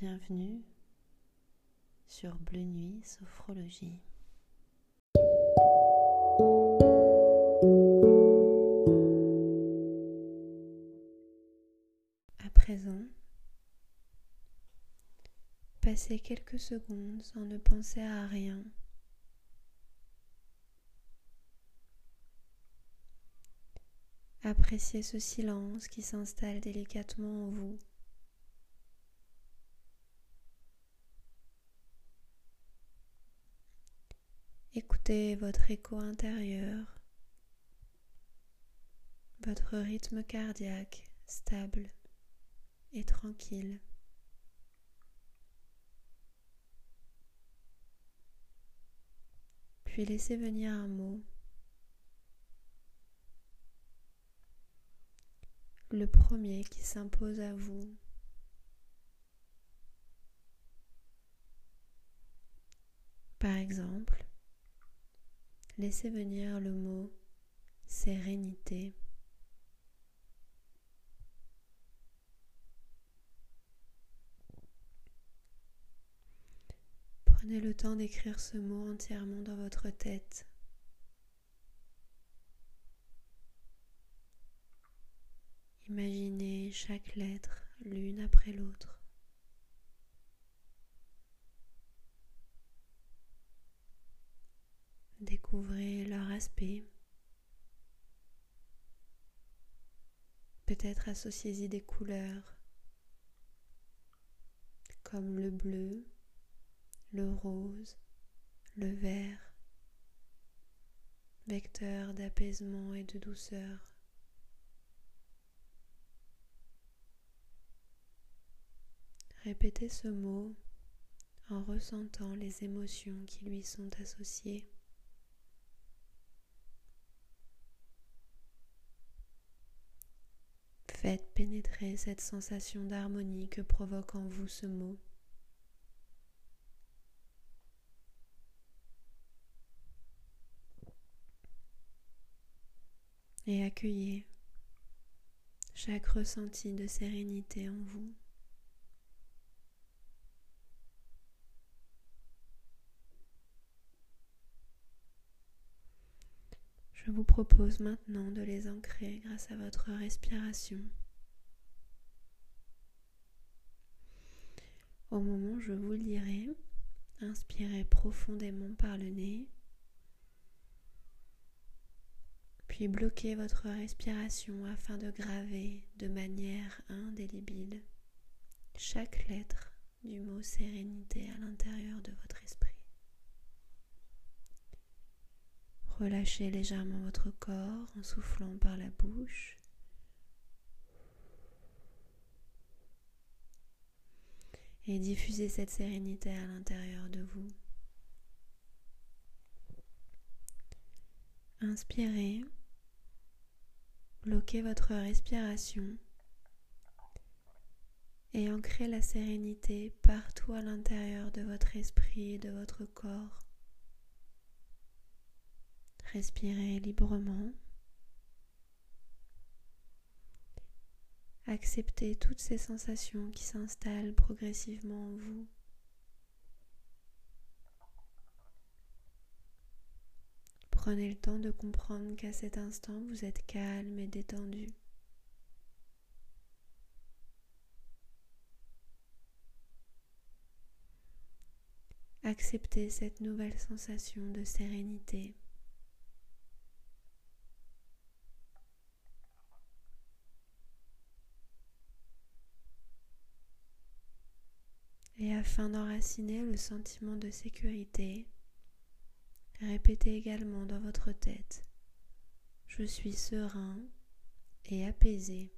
Bienvenue sur Bleu Nuit Sophrologie. À présent, passez quelques secondes sans ne penser à rien. Appréciez ce silence qui s'installe délicatement en vous. Écoutez votre écho intérieur, votre rythme cardiaque stable et tranquille. Puis laissez venir un mot le premier qui s'impose à vous. Par exemple, laissez venir le mot sérénité. Prenez le temps d'écrire ce mot entièrement dans votre tête. Imaginez chaque lettre l'une après l'autre. Découvrez leur aspect. Peut-être associez-y des couleurs comme le bleu, le rose, le vert, vecteur d'apaisement et de douceur. Répétez ce mot en ressentant les émotions qui lui sont associées. Faites pénétrer cette sensation d'harmonie que provoque en vous ce mot. Et accueillez chaque ressenti de sérénité en vous. Je vous propose maintenant de les ancrer grâce à votre respiration. Au moment où je vous le dirai, inspirez profondément par le nez, puis bloquez votre respiration afin de graver de manière indélébile chaque lettre du mot sérénité à l'intérieur de votre esprit. Relâchez légèrement votre corps en soufflant par la bouche. Et diffusez cette sérénité à l'intérieur de vous. Inspirez, bloquez votre respiration et ancrez la sérénité partout à l'intérieur de votre esprit et de votre corps. Respirez librement. Acceptez toutes ces sensations qui s'installent progressivement en vous. Prenez le temps de comprendre qu'à cet instant, vous êtes calme et détendu. Acceptez cette nouvelle sensation de sérénité. Et afin d'enraciner le sentiment de sécurité, répétez également dans votre tête Je suis serein et apaisé.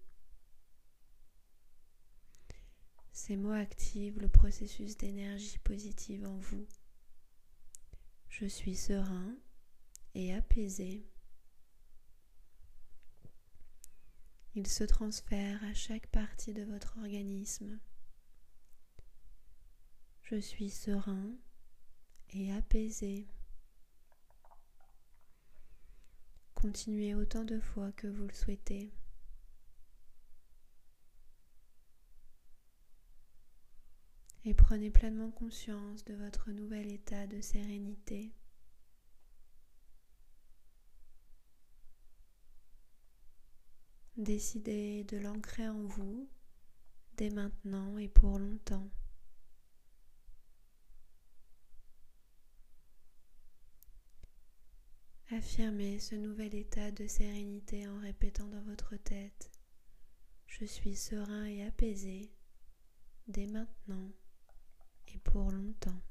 Ces mots activent le processus d'énergie positive en vous. Je suis serein et apaisé. Il se transfère à chaque partie de votre organisme. Je suis serein et apaisé. Continuez autant de fois que vous le souhaitez. et prenez pleinement conscience de votre nouvel état de sérénité. Décidez de l'ancrer en vous dès maintenant et pour longtemps. Affirmez ce nouvel état de sérénité en répétant dans votre tête ⁇ Je suis serein et apaisé dès maintenant et pour longtemps.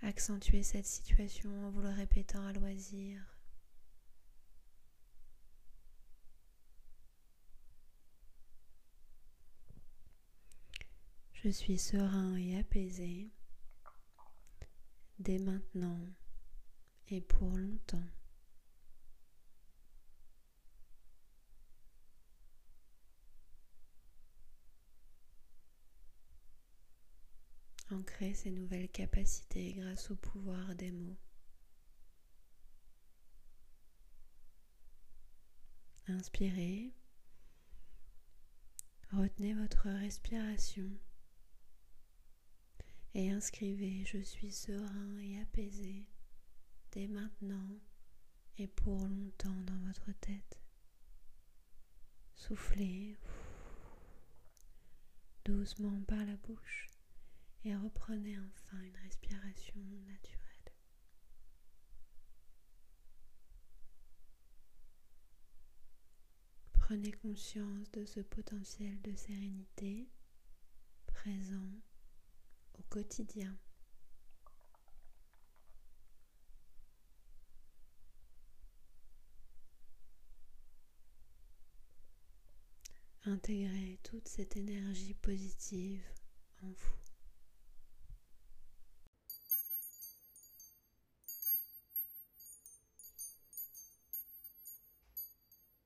Accentuez cette situation en vous le répétant à loisir. Je suis serein et apaisé dès maintenant et pour longtemps. Ancrez ces nouvelles capacités grâce au pouvoir des mots. Inspirez. Retenez votre respiration et inscrivez Je suis serein et apaisé dès maintenant et pour longtemps dans votre tête. Soufflez doucement par la bouche et reprenez enfin une respiration naturelle. Prenez conscience de ce potentiel de sérénité présent au quotidien. Intégrez toute cette énergie positive en vous.